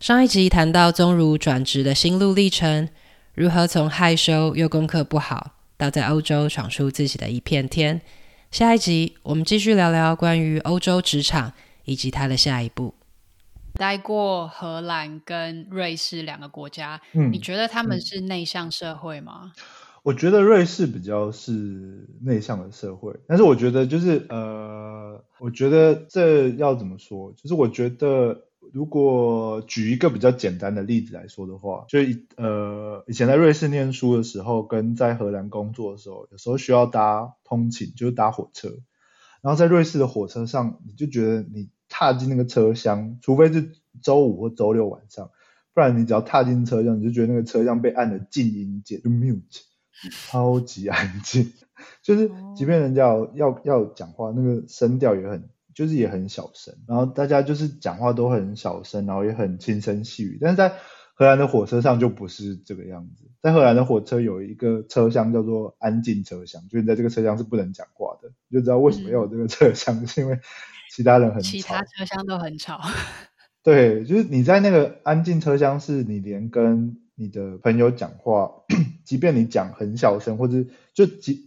上一集谈到宗儒转职的心路历程，如何从害羞又功课不好，到在欧洲闯出自己的一片天。下一集我们继续聊聊关于欧洲职场以及他的下一步。待过荷兰跟瑞士两个国家，嗯，你觉得他们是内向社会吗？我觉得瑞士比较是内向的社会，但是我觉得就是呃，我觉得这要怎么说？就是我觉得。如果举一个比较简单的例子来说的话，就呃以前在瑞士念书的时候，跟在荷兰工作的时候，有时候需要搭通勤，就是搭火车。然后在瑞士的火车上，你就觉得你踏进那个车厢，除非是周五或周六晚上，不然你只要踏进车厢，你就觉得那个车厢被按了静音键，就 mute，超级安静，就是即便人家要要要讲话，那个声调也很。就是也很小声，然后大家就是讲话都很小声，然后也很轻声细语。但是在荷兰的火车上就不是这个样子，在荷兰的火车有一个车厢叫做安静车厢，就是你在这个车厢是不能讲话的。你就知道为什么要有这个车厢，嗯，是因为其他人很吵，其他车厢都很吵。对，就是你在那个安静车厢，是你连跟你的朋友讲话，即便你讲很小声，或者就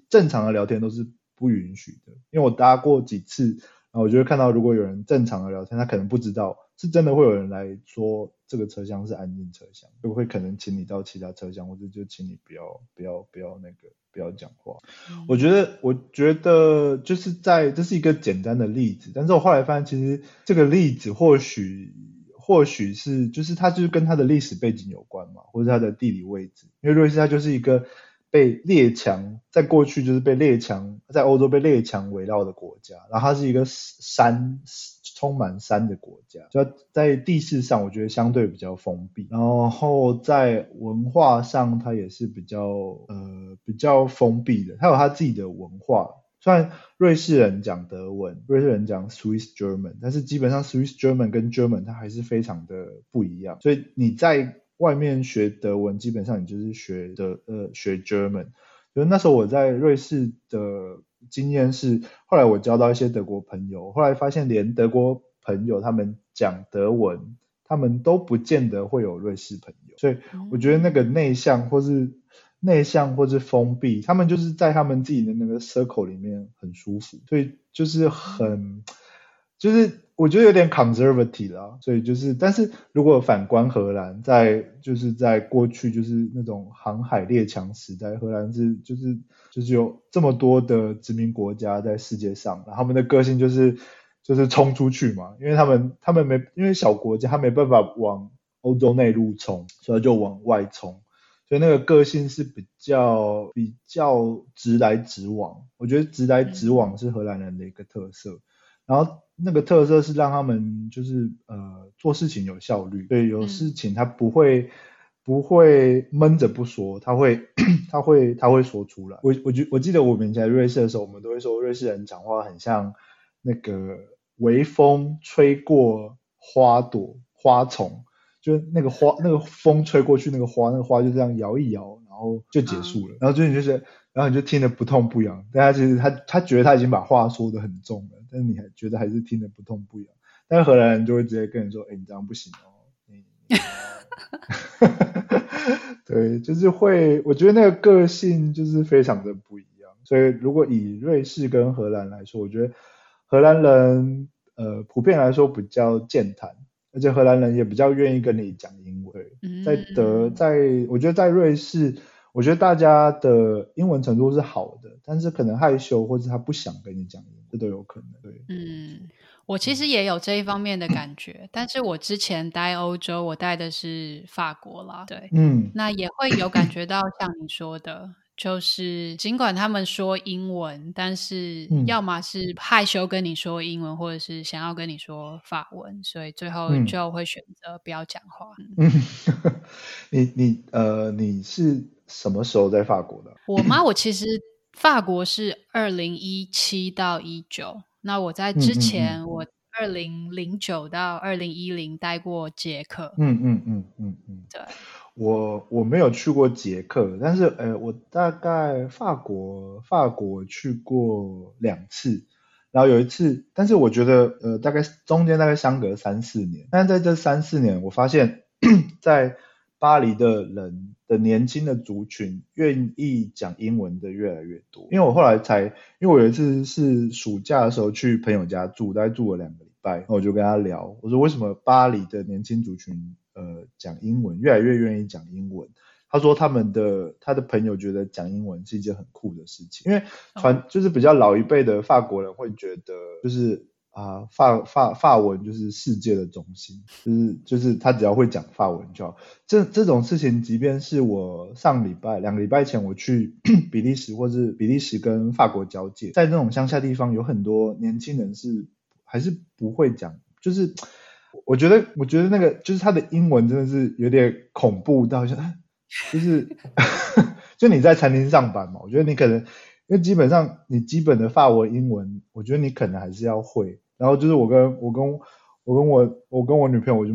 正常的聊天都是不允许的。因为我搭过几次。我就会看到，如果有人正常的聊天，他可能不知道是真的会有人来说这个车厢是安静车厢，就会可能请你到其他车厢，或者就请你不要不要不要那个不要讲话。嗯。我觉得我觉得就是在这是一个简单的例子，但是我后来发现其实这个例子或许或许是就是它就是跟它的历史背景有关嘛，或者它的地理位置，因为瑞士它就是一个。被列强在过去就是被列强在欧洲被列强围绕的国家，然后它是一个山充满山的国家，就在地势上我觉得相对比较封闭，然后在文化上它也是比较呃比较封闭的，它有它自己的文化。虽然瑞士人讲德文，瑞士人讲 Swiss German，但是基本上 Swiss German 跟 German 它还是非常的不一样，所以你在。外面学德文，基本上你就是学的呃学 German。就那时候我在瑞士的经验是，后来我交到一些德国朋友，后来发现连德国朋友他们讲德文，他们都不见得会有瑞士朋友。所以我觉得那个内向或是内向或是封闭，他们就是在他们自己的那个 circle 里面很舒服，所以就是很就是。我觉得有点 conservative 啦，所以就是，但是如果反观荷兰，在就是在过去就是那种航海列强时代，荷兰是就是就是有这么多的殖民国家在世界上，然后他们的个性就是就是冲出去嘛，因为他们他们没因为小国家他没办法往欧洲内陆冲，所以就往外冲，所以那个个性是比较比较直来直往，我觉得直来直往是荷兰人的一个特色，然后。那个特色是让他们就是呃做事情有效率，对，有事情他不会、嗯、不会闷着不说，他会 他会他会说出来。我我觉我记得我们以前在瑞士的时候，我们都会说瑞士人讲话很像那个微风吹过花朵花丛，就那个花那个风吹过去，那个花那个花就这样摇一摇，然后就结束了。嗯、然后最近就是。然后你就听得不痛不痒，但他其实他他觉得他已经把话说得很重了，但是你还觉得还是听得不痛不痒。但是荷兰人就会直接跟你说：“哎，你这样不行哦。你 ”对，就是会，我觉得那个个性就是非常的不一样。所以如果以瑞士跟荷兰来说，我觉得荷兰人呃普遍来说比较健谈，而且荷兰人也比较愿意跟你讲英文。在德，在我觉得在瑞士。我觉得大家的英文程度是好的，但是可能害羞或者他不想跟你讲英文，这都有可能。对，嗯，我其实也有这一方面的 感觉，但是我之前待欧洲，我待的是法国啦，对，嗯，那也会有感觉到像你说的，就是尽管他们说英文，但是要么是害羞跟你说英文，或者是想要跟你说法文，所以最后就会选择不要讲话。嗯，你你呃，你是。什么时候在法国的？我吗？我其实法国是二零一七到一九。那我在之前，嗯嗯嗯、我二零零九到二零一零待过捷克。嗯嗯嗯嗯嗯。对，我我没有去过捷克，但是呃，我大概法国法国去过两次。然后有一次，但是我觉得呃大概中间大概相隔三四年，但是在这三四年，我发现 在巴黎的人的年轻的族群愿意讲英文的越来越多，因为我后来才，因为我有一次是暑假的时候去朋友家住，大概住了两个礼拜，我就跟他聊，我说为什么巴黎的年轻族群呃讲英文越来越愿意讲英文？他说他们的他的朋友觉得讲英文是一件很酷的事情，因为传就是比较老一辈的法国人会觉得就是。啊，法法法文就是世界的中心，就是就是他只要会讲法文就好。这这种事情，即便是我上礼拜两个礼拜前我去 比利时，或是比利时跟法国交界，在那种乡下地方，有很多年轻人是还是不会讲。就是我觉得，我觉得那个就是他的英文真的是有点恐怖到像，就是 就你在餐厅上班嘛，我觉得你可能因为基本上你基本的法文、英文，我觉得你可能还是要会。然后就是我跟我跟我跟我我跟我女朋友，我就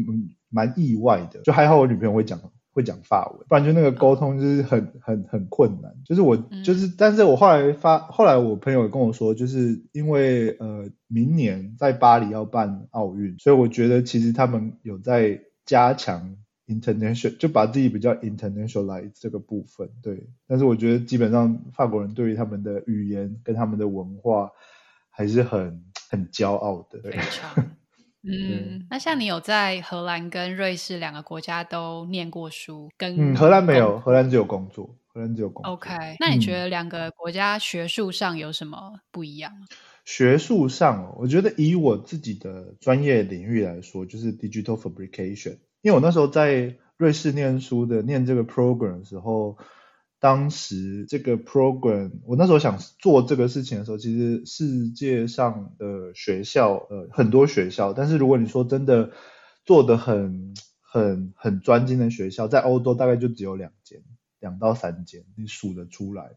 蛮意外的，就还好我女朋友会讲会讲法文，不然就那个沟通就是很很很困难。就是我就是，但是我后来发后来我朋友跟我说，就是因为呃明年在巴黎要办奥运，所以我觉得其实他们有在加强 international，就把自己比较 internationalize 这个部分。对，但是我觉得基本上法国人对于他们的语言跟他们的文化还是很。很骄傲的，非常。嗯，那像你有在荷兰跟瑞士两个国家都念过书，跟、嗯、荷兰没有，荷兰只有工作，荷兰只有工作。OK，那你觉得两个国家学术上有什么不一样？嗯、学术上，我觉得以我自己的专业领域来说，就是 digital fabrication，因为我那时候在瑞士念书的，念这个 program 的时候。当时这个 program，我那时候想做这个事情的时候，其实世界上的学校，呃，很多学校，但是如果你说真的做的很、很、很专精的学校，在欧洲大概就只有两间，两到三间，你数得出来。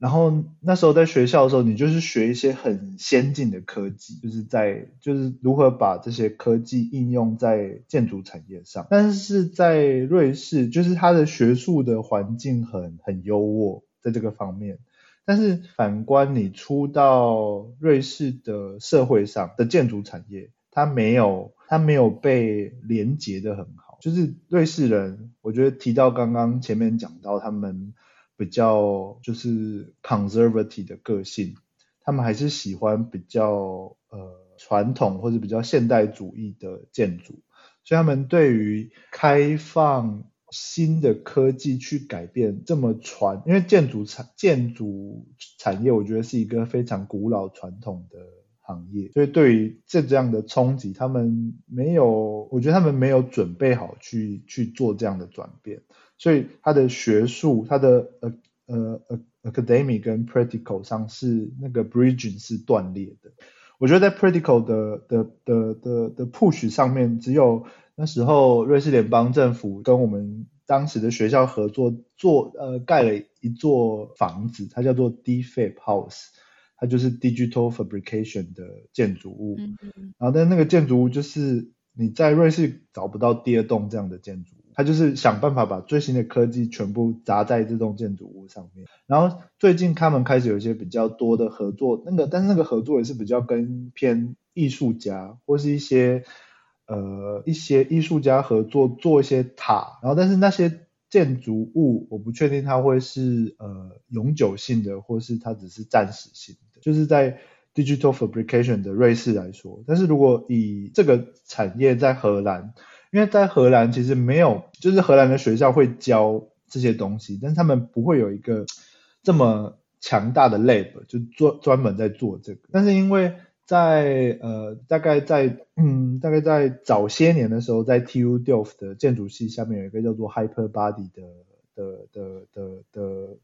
然后那时候在学校的时候，你就是学一些很先进的科技，就是在就是如何把这些科技应用在建筑产业上。但是在瑞士，就是它的学术的环境很很优渥，在这个方面。但是反观你出到瑞士的社会上的建筑产业，它没有它没有被连接得很好。就是瑞士人，我觉得提到刚刚前面讲到他们。比较就是 conservative 的个性，他们还是喜欢比较呃传统或者比较现代主义的建筑，所以他们对于开放新的科技去改变这么传，因为建筑产建筑产业我觉得是一个非常古老传统的行业，所以对于这这样的冲击，他们没有，我觉得他们没有准备好去去做这样的转变。所以他的学术，他的呃呃呃 academic 跟 practical 上是那个 bridging 是断裂的。我觉得在 practical 的的的的的 push 上面，只有那时候瑞士联邦政府跟我们当时的学校合作做呃盖了一座房子，它叫做 DFAB House，它就是 digital fabrication 的建筑物。嗯嗯。然后但那个建筑物就是你在瑞士找不到第二栋这样的建筑物。它就是想办法把最新的科技全部砸在这栋建筑物上面，然后最近他们开始有一些比较多的合作，那个但是那个合作也是比较跟偏艺术家或是一些呃一些艺术家合作做一些塔，然后但是那些建筑物我不确定它会是呃永久性的，或是它只是暂时性的，就是在 digital fabrication 的瑞士来说，但是如果以这个产业在荷兰。因为在荷兰其实没有，就是荷兰的学校会教这些东西，但是他们不会有一个这么强大的 lab，就做专门在做这个。但是因为在呃大概在嗯大概在早些年的时候，在 TU Delft 的建筑系下面有一个叫做 Hyperbody 的的的的的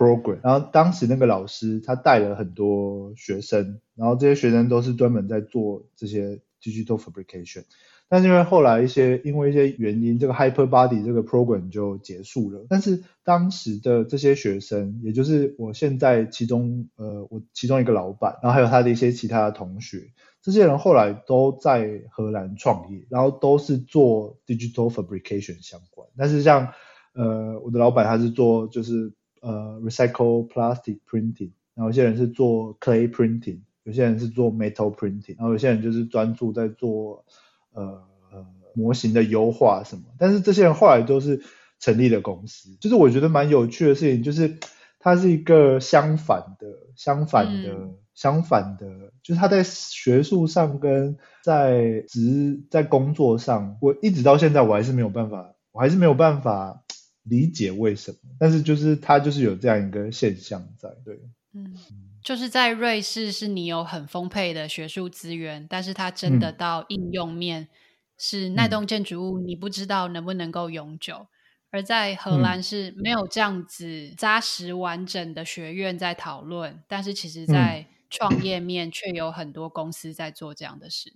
program，然后当时那个老师他带了很多学生，然后这些学生都是专门在做这些 digital fabrication。但是因为后来一些因为一些原因，这个 Hyperbody 这个 program 就结束了。但是当时的这些学生，也就是我现在其中呃我其中一个老板，然后还有他的一些其他的同学，这些人后来都在荷兰创业，然后都是做 digital fabrication 相关。但是像呃我的老板他是做就是呃 recycle plastic printing，然后有些人是做 clay printing。有些人是做 metal printing，然后有些人就是专注在做呃呃模型的优化什么。但是这些人后来都是成立了公司，就是我觉得蛮有趣的事情，就是它是一个相反的、相反的、嗯、相反的，就是他在学术上跟在职在工作上，我一直到现在我还是没有办法，我还是没有办法。理解为什么，但是就是它就是有这样一个现象在，对，嗯，就是在瑞士是你有很丰沛的学术资源，但是它真的到应用面是那栋建筑物，你不知道能不能够永久，嗯，而在荷兰是没有这样子扎实完整的学院在讨论，但是其实在创业面却有很多公司在做这样的事。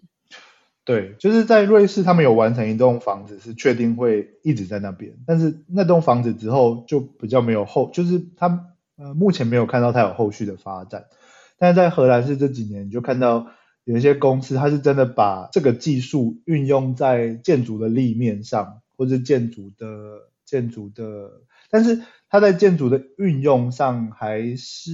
对，就是在瑞士，他们有完成一栋房子，是确定会一直在那边。但是那栋房子之后就比较没有后，就是他呃目前没有看到它有后续的发展。但是在荷兰是这几年，你就看到有一些公司，它是真的把这个技术运用在建筑的立面上，或者建筑的建筑的，但是它在建筑的运用上还是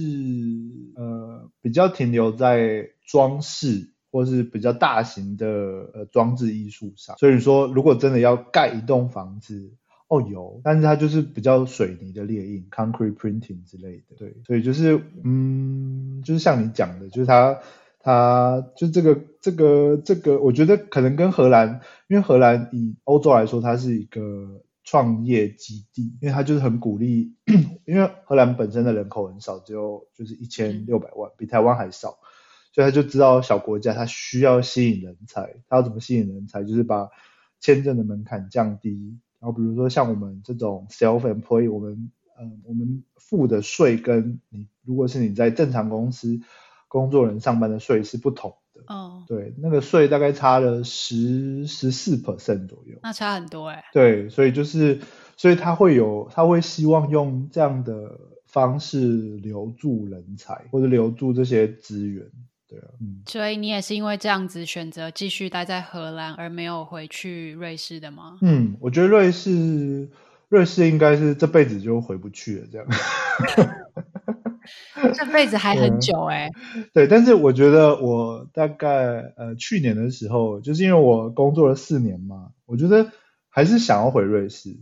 呃比较停留在装饰。或是比较大型的呃装置艺术上，所以说如果真的要盖一栋房子，哦有，但是它就是比较水泥的列印，concrete printing 之类的，对，所以就是嗯，就是像你讲的，就是它它就这个这个这个，我觉得可能跟荷兰，因为荷兰以欧洲来说，它是一个创业基地，因为它就是很鼓励，因为荷兰本身的人口很少，只有就是一千六百万，比台湾还少。所以他就知道小国家他需要吸引人才，他要怎么吸引人才？就是把签证的门槛降低。然后比如说像我们这种 self-employed，我们嗯、呃、我们付的税跟你如果是你在正常公司工作人上班的税是不同的。哦。对，那个税大概差了十十四 percent 左右。那差很多哎、欸。对，所以就是所以他会有他会希望用这样的方式留住人才或者留住这些资源。对啊，嗯，所以你也是因为这样子选择继续待在荷兰，而没有回去瑞士的吗？嗯，我觉得瑞士，瑞士应该是这辈子就回不去了，这样。这辈子还很久哎、欸嗯。对，但是我觉得我大概呃去年的时候，就是因为我工作了四年嘛，我觉得还是想要回瑞士，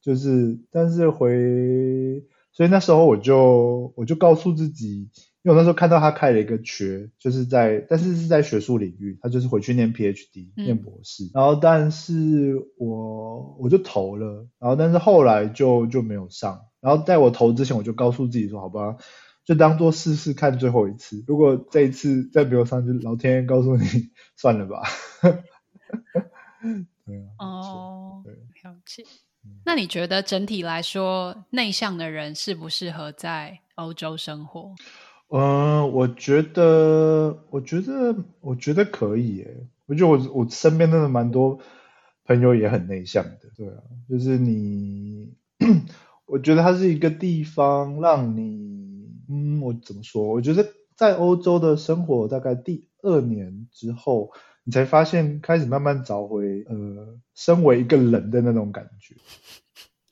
就是但是回，所以那时候我就我就告诉自己。因为我那时候看到他开了一个缺，就是在，但是是在学术领域，他就是回去念 PhD，念博士。嗯、然后，但是我我就投了，然后但是后来就就没有上。然后在我投之前，我就告诉自己说，好吧，就当做试试看最后一次。如果这一次再没有上，就老天爷告诉你 算了吧。对啊。哦，对，了解。那你觉得整体来说，内向的人适不适合在欧洲生活？嗯、我觉得，我觉得，我觉得可以诶。我觉得我我身边真的蛮多朋友也很内向的，对啊，就是你，我觉得它是一个地方让你，嗯，我怎么说？我觉得在欧洲的生活大概第二年之后，你才发现开始慢慢找回呃，身为一个人的那种感觉，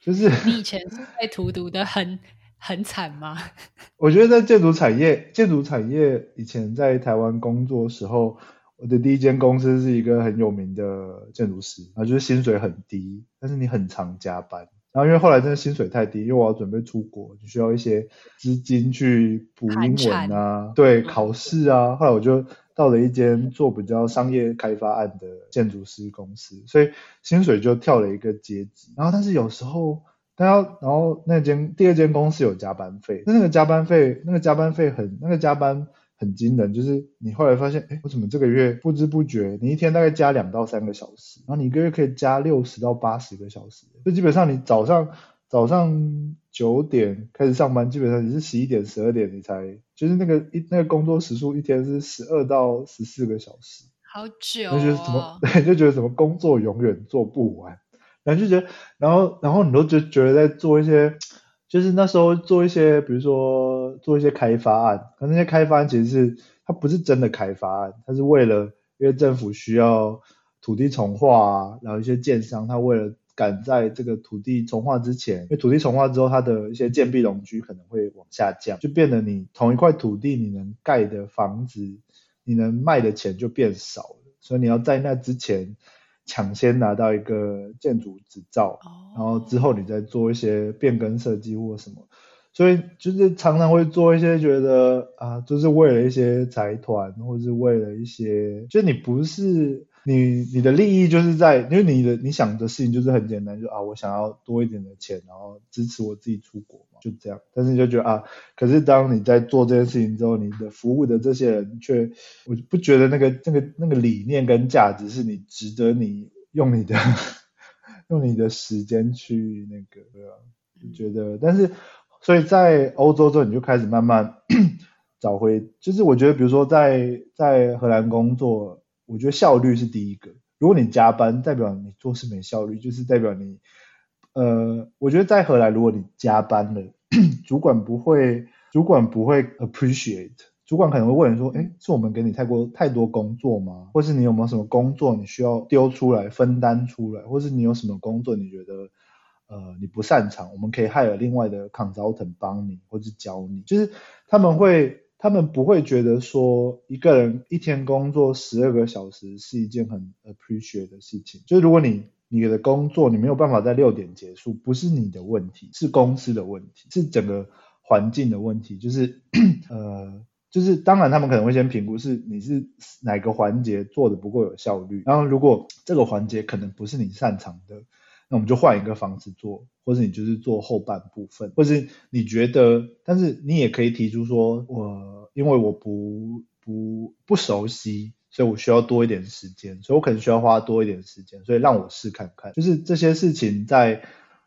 就是你以前是被荼毒的很。很惨吗？我觉得在建筑产业，建筑产业以前在台湾工作的时候，我的第一间公司是一个很有名的建筑师，然后就是薪水很低，但是你很常加班。然后因为后来真的薪水太低，因为我要准备出国，就需要一些资金去补英文啊，对，考试啊。后来我就到了一间做比较商业开发案的建筑师公司，所以薪水就跳了一个阶级。然后但是有时候。但要，然后那间第二间公司有加班费，那那个加班费，那个加班费很，那个加班很惊人，就是你后来发现，哎，我怎么这个月不知不觉，你一天大概加两到三个小时，然后你一个月可以加六十到八十个小时，就基本上你早上早上九点开始上班，基本上你是十一点十二点你才，就是那个一那个工作时数一天是十二到十四个小时，好久、哦，就觉得什么，对，就觉得什么工作永远做不完。然后就觉得，然后然后你都就觉得在做一些，就是那时候做一些，比如说做一些开发案，可那些开发案其实是它不是真的开发案，它是为了因为政府需要土地重划啊，然后一些建商他为了赶在这个土地重划之前，因为土地重划之后它的一些建蔽容积可能会往下降，就变得你同一块土地你能盖的房子你能卖的钱就变少了，所以你要在那之前抢先拿到一个建筑执照，然后之后你再做一些变更设计或什么。所以就是常常会做一些觉得啊，就是为了一些财团，或者是为了一些，就你不是你你的利益就是在，因为你的你想的事情就是很简单，就啊我想要多一点的钱，然后支持我自己出国嘛，就这样。但是你就觉得啊，可是当你在做这件事情之后，你的服务的这些人却，我不觉得那个那个那个理念跟价值是你值得你用你的 用你的时间去那个，对吧？就觉得，但是。所以在欧洲之后，你就开始慢慢 找回，就是我觉得，比如说在在荷兰工作，我觉得效率是第一个。如果你加班，代表你做事没效率，就是代表你，呃，我觉得在荷兰，如果你加班了，主管不会，主管不会 appreciate，主管可能会问你说，哎，是我们给你太过太多工作吗？或是你有没有什么工作你需要丢出来分担出来，或是你有什么工作你觉得？呃，你不擅长，我们可以 hire 另外的 consultant 帮你，或者教你。就是他们会，他们不会觉得说一个人一天工作十二个小时是一件很 appreciate 的事情。就是如果你你的工作你没有办法在六点结束，不是你的问题，是公司的问题，是整个环境的问题。就是 呃，就是当然他们可能会先评估是你是哪个环节做的不够有效率，然后如果这个环节可能不是你擅长的。那我们就换一个方式做，或者你就是做后半部分，或是你觉得，但是你也可以提出说，我因为我不不不熟悉，所以我需要多一点时间，所以我可能需要花多一点时间，所以让我试看看，就是这些事情在。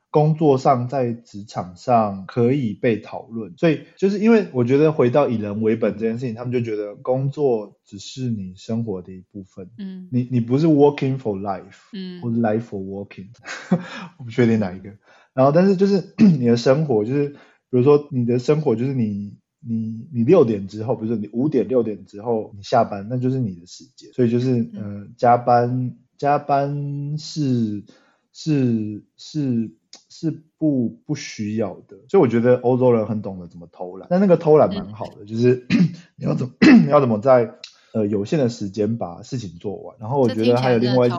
工作上，在职场上可以被讨论，所以就是因为我觉得回到以人为本这件事情，他们就觉得工作只是你生活的一部分，嗯，你你不是 working for life，嗯，或者 life for working，我不确定哪一个。然后，但是就是 你的生活，就是比如说你的生活，就是你你你六点之后，比如说你五点六点之后你下班，那就是你的时间，所以就是呃加班加班是是是。是不不需要的，所以我觉得欧洲人很懂得怎么偷懒，但那个偷懒蛮好的，嗯、就是 你要怎么 你要怎么在呃有限的时间把事情做完。然后我觉得还有另外一，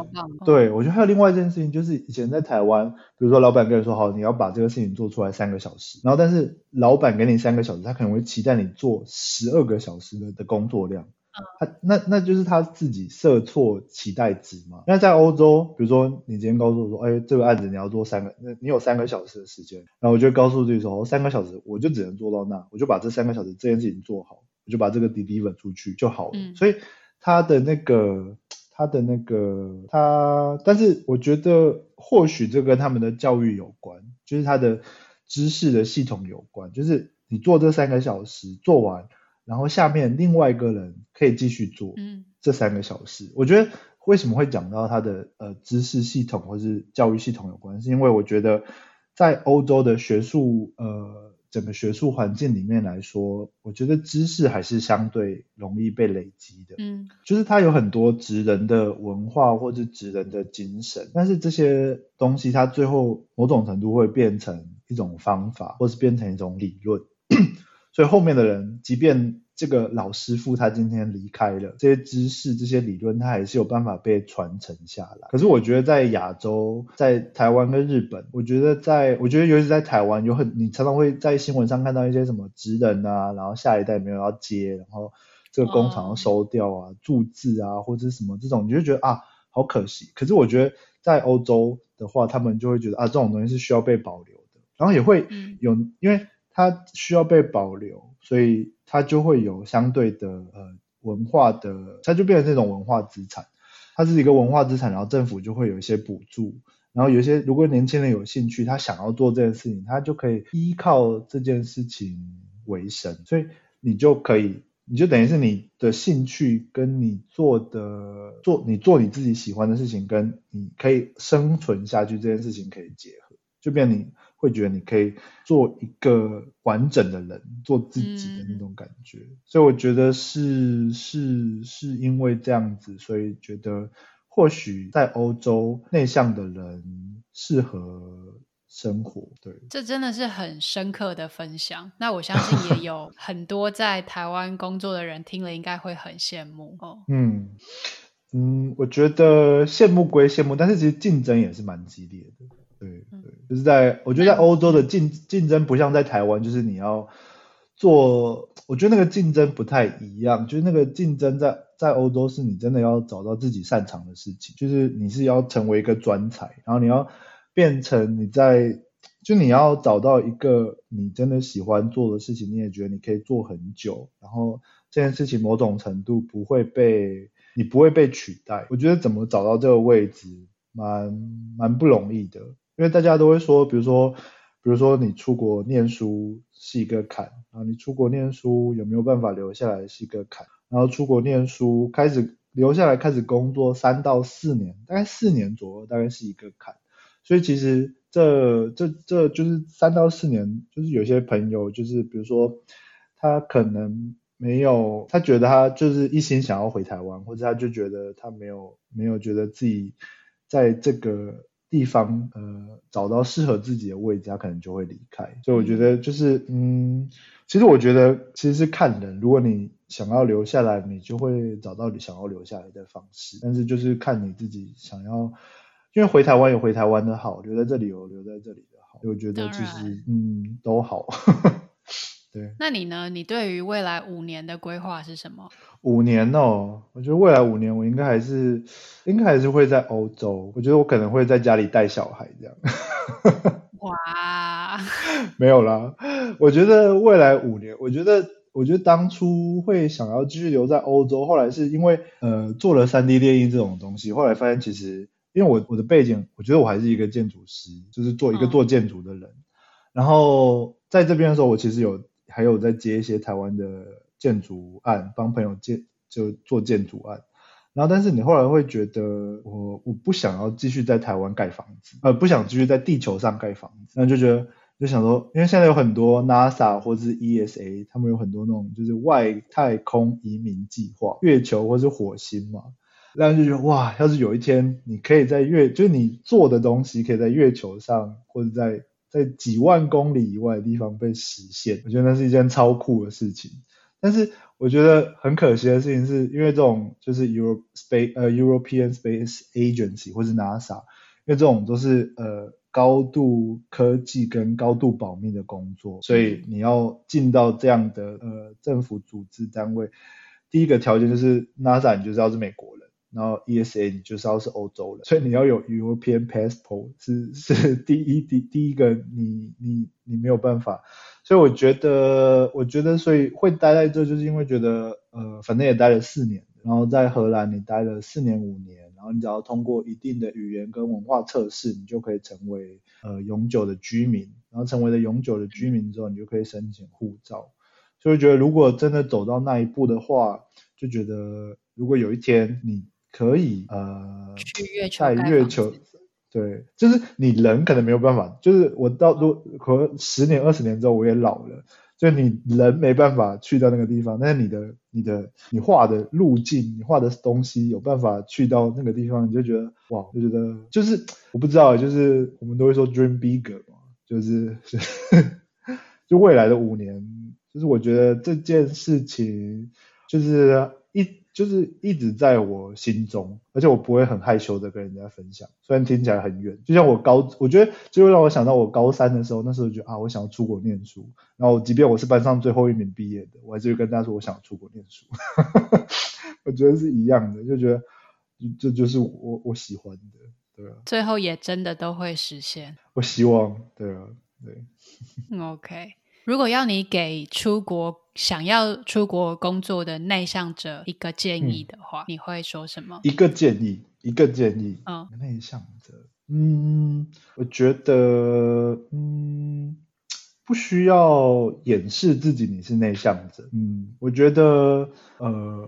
对，我觉得还有另外一件事情，就是以前在台湾，比如说老板跟你说好，你要把这个事情做出来三个小时，然后但是老板给你三个小时，他可能会期待你做十二个小时的的工作量。他那那就是他自己设错期待值嘛。那在欧洲，比如说你今天告诉我说，哎，这个案子你要做三个，那你有三个小时的时间，然后我就告诉自己说，哦，三个小时我就只能做到那，我就把这三个小时这件事情做好，我就把这个 deliver 出去就好了。嗯。所以他的那个他的那个他，但是我觉得或许这跟他们的教育有关，就是他的知识的系统有关，就是你做这三个小时做完。然后下面另外一个人可以继续做，嗯，这三个小时，嗯，我觉得为什么会讲到他的呃知识系统或是教育系统有关系？是因为我觉得在欧洲的学术呃整个学术环境里面来说，我觉得知识还是相对容易被累积的，嗯，就是它有很多职人的文化或者职人的精神，但是这些东西它最后某种程度会变成一种方法，或是变成一种理论。所以后面的人，即便这个老师傅他今天离开了，这些知识、这些理论，他还是有办法被传承下来。可是我觉得在亚洲，在台湾跟日本，我觉得在，我觉得尤其在台湾，有很你常常会在新闻上看到一些什么职人啊，然后下一代没有要接，然后这个工厂要收掉啊，注资啊，或者什么这种，你就觉得啊，好可惜。可是我觉得在欧洲的话，他们就会觉得啊，这种东西是需要被保留的，然后也会有，因为。它需要被保留，所以它就会有相对的呃文化的，它就变成这种文化资产。它是一个文化资产，然后政府就会有一些补助，然后有些如果年轻人有兴趣，他想要做这件事情，他就可以依靠这件事情为生。所以你就可以，你就等于是你的兴趣跟你做的做你做你自己喜欢的事情，跟你可以生存下去这件事情可以结合，就变你。会觉得你可以做一个完整的人，做自己的那种感觉，嗯、所以我觉得是是是因为这样子，所以觉得或许在欧洲内向的人适合生活。对，这真的是很深刻的分享。那我相信也有 很多在台湾工作的人听了，应该会很羡慕哦。嗯嗯，我觉得羡慕归羡慕，但是其实竞争也是蛮激烈的。对对，就是在我觉得在欧洲的竞竞争不像在台湾，就是你要做，我觉得那个竞争不太一样，就是那个竞争在在欧洲是你真的要找到自己擅长的事情，就是你是要成为一个专才，然后你要变成你在，就你要找到一个你真的喜欢做的事情，你也觉得你可以做很久，然后这件事情某种程度不会被你不会被取代，我觉得怎么找到这个位置蛮蛮不容易的。因为大家都会说，比如说，比如说你出国念书是一个坎啊，你出国念书有没有办法留下来是一个坎，然后出国念书开始留下来开始工作三到四年，大概四年左右，大概是一个坎。所以其实这这这就是三到四年，就是有些朋友就是比如说他可能没有，他觉得他就是一心想要回台湾，或者他就觉得他没有没有觉得自己在这个。地方呃找到适合自己的位置，他可能就会离开。所以我觉得就是嗯，其实我觉得其实是看人，如果你想要留下来，你就会找到你想要留下来的方式。但是就是看你自己想要，因为回台湾有回台湾的好，留在这里有留在这里的好。我觉得其实嗯都好。对，那你呢？你对于未来五年的规划是什么？五年哦，我觉得未来五年我应该还是应该还是会在欧洲。我觉得我可能会在家里带小孩这样。哇，没有啦。我觉得未来五年，我觉得我觉得当初会想要继续留在欧洲，后来是因为呃做了三 D 列印这种东西，后来发现其实因为我我的背景，我觉得我还是一个建筑师，就是做一个做建筑的人。嗯、然后在这边的时候，我其实有。还有在接一些台湾的建筑案，帮朋友建就做建筑案，然后但是你后来会觉得我我不想要继续在台湾盖房子，呃，不想继续在地球上盖房子，然后就觉得就想说，因为现在有很多 NASA 或是 ESA，他们有很多那种就是外太空移民计划，月球或是火星嘛，然后就觉得哇，要是有一天你可以在月，就是你做的东西可以在月球上或者在。在几万公里以外的地方被实现，我觉得那是一件超酷的事情。但是我觉得很可惜的事情是，因为这种就是 Europe Space 呃 European Space Agency 或是 NASA，因为这种都是呃高度科技跟高度保密的工作，所以你要进到这样的呃政府组织单位，第一个条件就是 NASA 你就是要是美国人。然后 ESA 你就是要是欧洲人，所以你要有 European passport 是 是第一第第一个你你你没有办法，所以我觉得我觉得所以会待在这就是因为觉得呃反正也待了四年，然后在荷兰你待了四年五年，然后你只要通过一定的语言跟文化测试，你就可以成为呃永久的居民，然后成为了永久的居民之后，你就可以申请护照，所以我觉得如果真的走到那一步的话，就觉得如果有一天你可以呃，在月球，对，就是你人可能没有办法，就是我到如果可能十年二十年之后我也老了，就你人没办法去到那个地方，但是你的你的你画的路径，你画的东西有办法去到那个地方，你就觉得哇，就觉得就是我不知道，就是我们都会说 dream bigger 嘛，就是 就未来的五年，就是我觉得这件事情就是一。就是一直在我心中，而且我不会很害羞的跟人家分享，虽然听起来很远。就像我高，我觉得就会让我想到我高三的时候，那时候就觉得啊，我想要出国念书。然后即便我是班上最后一名毕业的，我还是会跟大家说我想要出国念书。我觉得是一样的，就觉得这就是我我喜欢的，对啊。最后也真的都会实现。我希望，对啊，对。OK。如果要你给出国想要出国工作的内向者一个建议的话，嗯、你会说什么？一个建议，一个建议。嗯，内向者，嗯，我觉得，嗯，不需要掩饰自己你是内向者。嗯，我觉得，呃，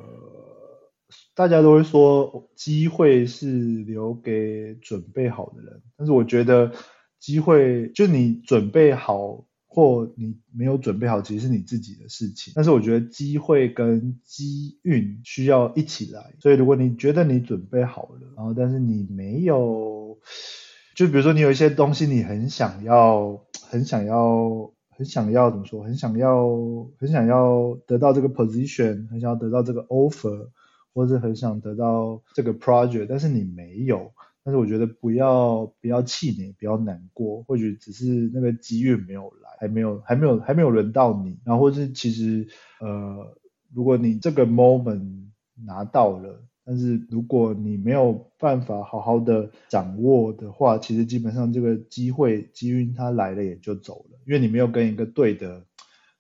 大家都会说机会是留给准备好的人，但是我觉得机会就你准备好。或你没有准备好，其实是你自己的事情。但是我觉得机会跟机运需要一起来。所以如果你觉得你准备好了，然后但是你没有，就比如说你有一些东西你很想要，很想要，很想要怎么说？很想要，很想要得到这个 position，很想要得到这个 offer，或者很想得到这个 project，但是你没有。但是我觉得不要不要气馁，不要难过，或许只是那个机遇没有来，还没有还没有还没有轮到你。然后或是其实呃，如果你这个 moment 拿到了。但是如果你没有办法好好的掌握的话，其实基本上这个机会机运它来了也就走了，因为你没有跟一个对的、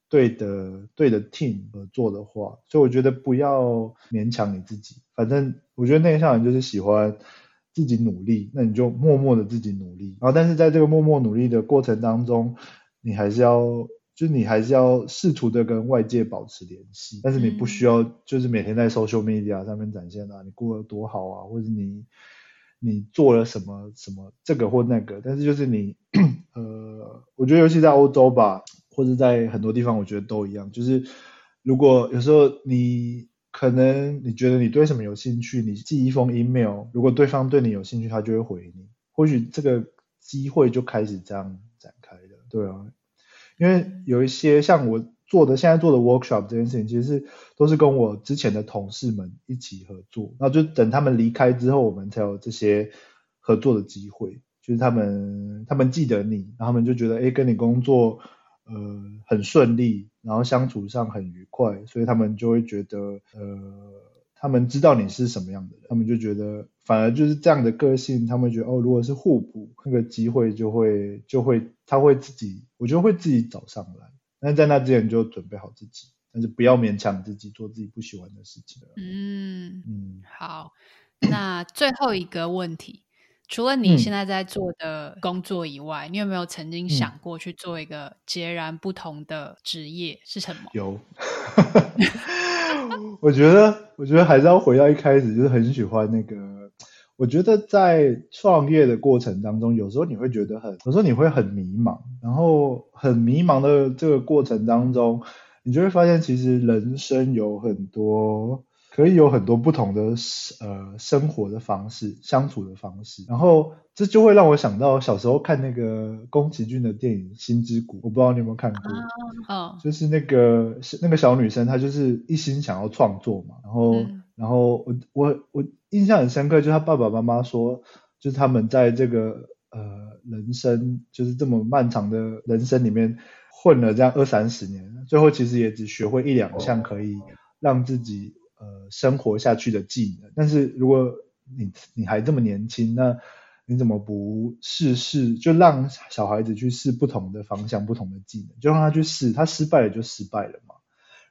对的、对的 team 合作的话，所以我觉得不要勉强你自己。反正我觉得内向人就是喜欢自己努力，那你就默默的自己努力。然后，但是在这个默默努力的过程当中，你还是要。就是你还是要试图的跟外界保持联系，但是你不需要就是每天在 social media 上面展现啊，你过得多好啊，或者你你做了什么什么这个或那个，但是就是你 呃，我觉得尤其在欧洲吧，或者在很多地方，我觉得都一样，就是如果有时候你可能你觉得你对什么有兴趣，你寄一封 email，如果对方对你有兴趣，他就会回你，或许这个机会就开始这样展开了，对啊。因为有一些像我做的现在做的 workshop 这件事情，其实是都是跟我之前的同事们一起合作，然后就等他们离开之后，我们才有这些合作的机会。就是他们他们记得你，然后他们就觉得哎，跟你工作呃很顺利，然后相处上很愉快，所以他们就会觉得呃。他们知道你是什么样的人，他们就觉得反而就是这样的个性，他们觉得哦，如果是互补，那个机会就会就会他会自己，我觉得会自己找上来。但在那之前就准备好自己，但是不要勉强自己做自己不喜欢的事情。嗯嗯，好，那最后一个问题，除了你现在在做的工作以外，嗯、你有没有曾经想过去做一个截然不同的职业？是什么？有。我觉得，我觉得还是要回到一开始，就是很喜欢那个。我觉得在创业的过程当中，有时候你会觉得很，有时候你会很迷茫，然后很迷茫的这个过程当中，你就会发现，其实人生有很多。可以有很多不同的呃生活的方式，相处的方式，然后这就会让我想到小时候看那个宫崎骏的电影《心之谷》，我不知道你有没有看过，哦，就是那个那个小女生，她就是一心想要创作嘛，然后、嗯、然后我我我印象很深刻，就是她爸爸妈妈说，就是他们在这个呃人生就是这么漫长的人生里面混了这样二三十年，最后其实也只学会一两项可以让自己。呃，生活下去的技能，但是如果你你还这么年轻，那你怎么不试试？就让小孩子去试不同的方向、不同的技能，就让他去试，他失败了就失败了嘛。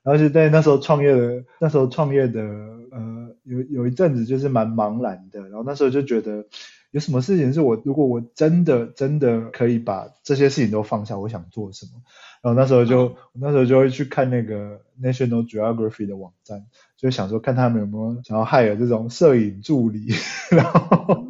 然后就在那时候创业的，那时候创业的，呃，有有一阵子就是蛮茫然的，然后那时候就觉得有什么事情是我如果我真的真的可以把这些事情都放下，我想做什么？然后那时候就那时候就会去看那个 National Geography 的网站。就想说看他们有没有想要 hire 这种摄影助理，然后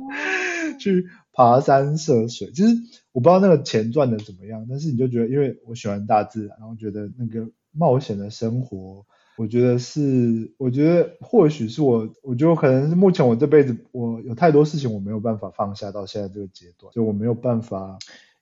去爬山涉水。其实我不知道那个钱赚的怎么样，但是你就觉得，因为我喜欢大自然，然后觉得那个冒险的生活，我觉得是，我觉得或许是我，我觉得可能是目前我这辈子我有太多事情我没有办法放下到现在这个阶段，就我没有办法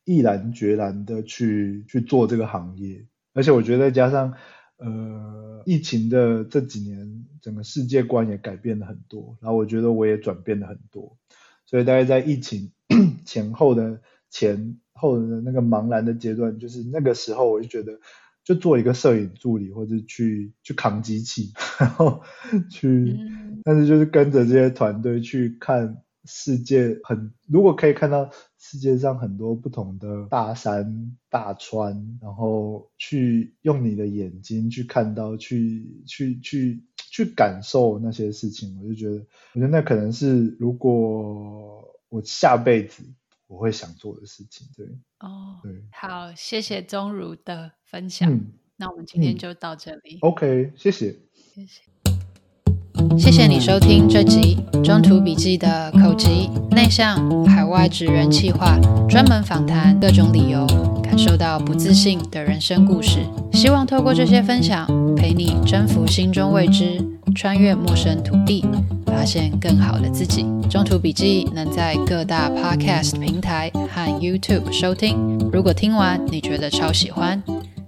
毅然决然的去去做这个行业，而且我觉得再加上。呃，疫情的这几年，整个世界观也改变了很多，然后我觉得我也转变了很多，所以大概在疫情 前后的前后的那个茫然的阶段，就是那个时候，我就觉得就做一个摄影助理，或者去去扛机器，然后去，但是就是跟着这些团队去看。世界很，如果可以看到世界上很多不同的大山大川，然后去用你的眼睛去看到，去去去去感受那些事情，我就觉得，我觉得那可能是如果我下辈子我会想做的事情。对，哦，对，好，谢谢钟如的分享。嗯，那我们今天就到这里。嗯，OK，谢谢，谢谢。谢谢收听这集中途笔记的口吃内向海外职人企划，专门访谈各种理由感受到不自信的人生故事。希望透过这些分享，陪你征服心中未知，穿越陌生土地，发现更好的自己。中途笔记能在各大 Podcast 平台和 YouTube 收听。如果听完你觉得超喜欢，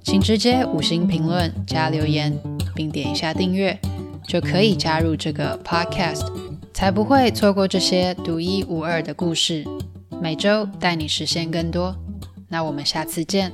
请直接五星评论加留言，并点一下订阅，就可以加入这个 Podcast，才不会错过这些独一无二的故事。每周带你实现更多。那我们下次见。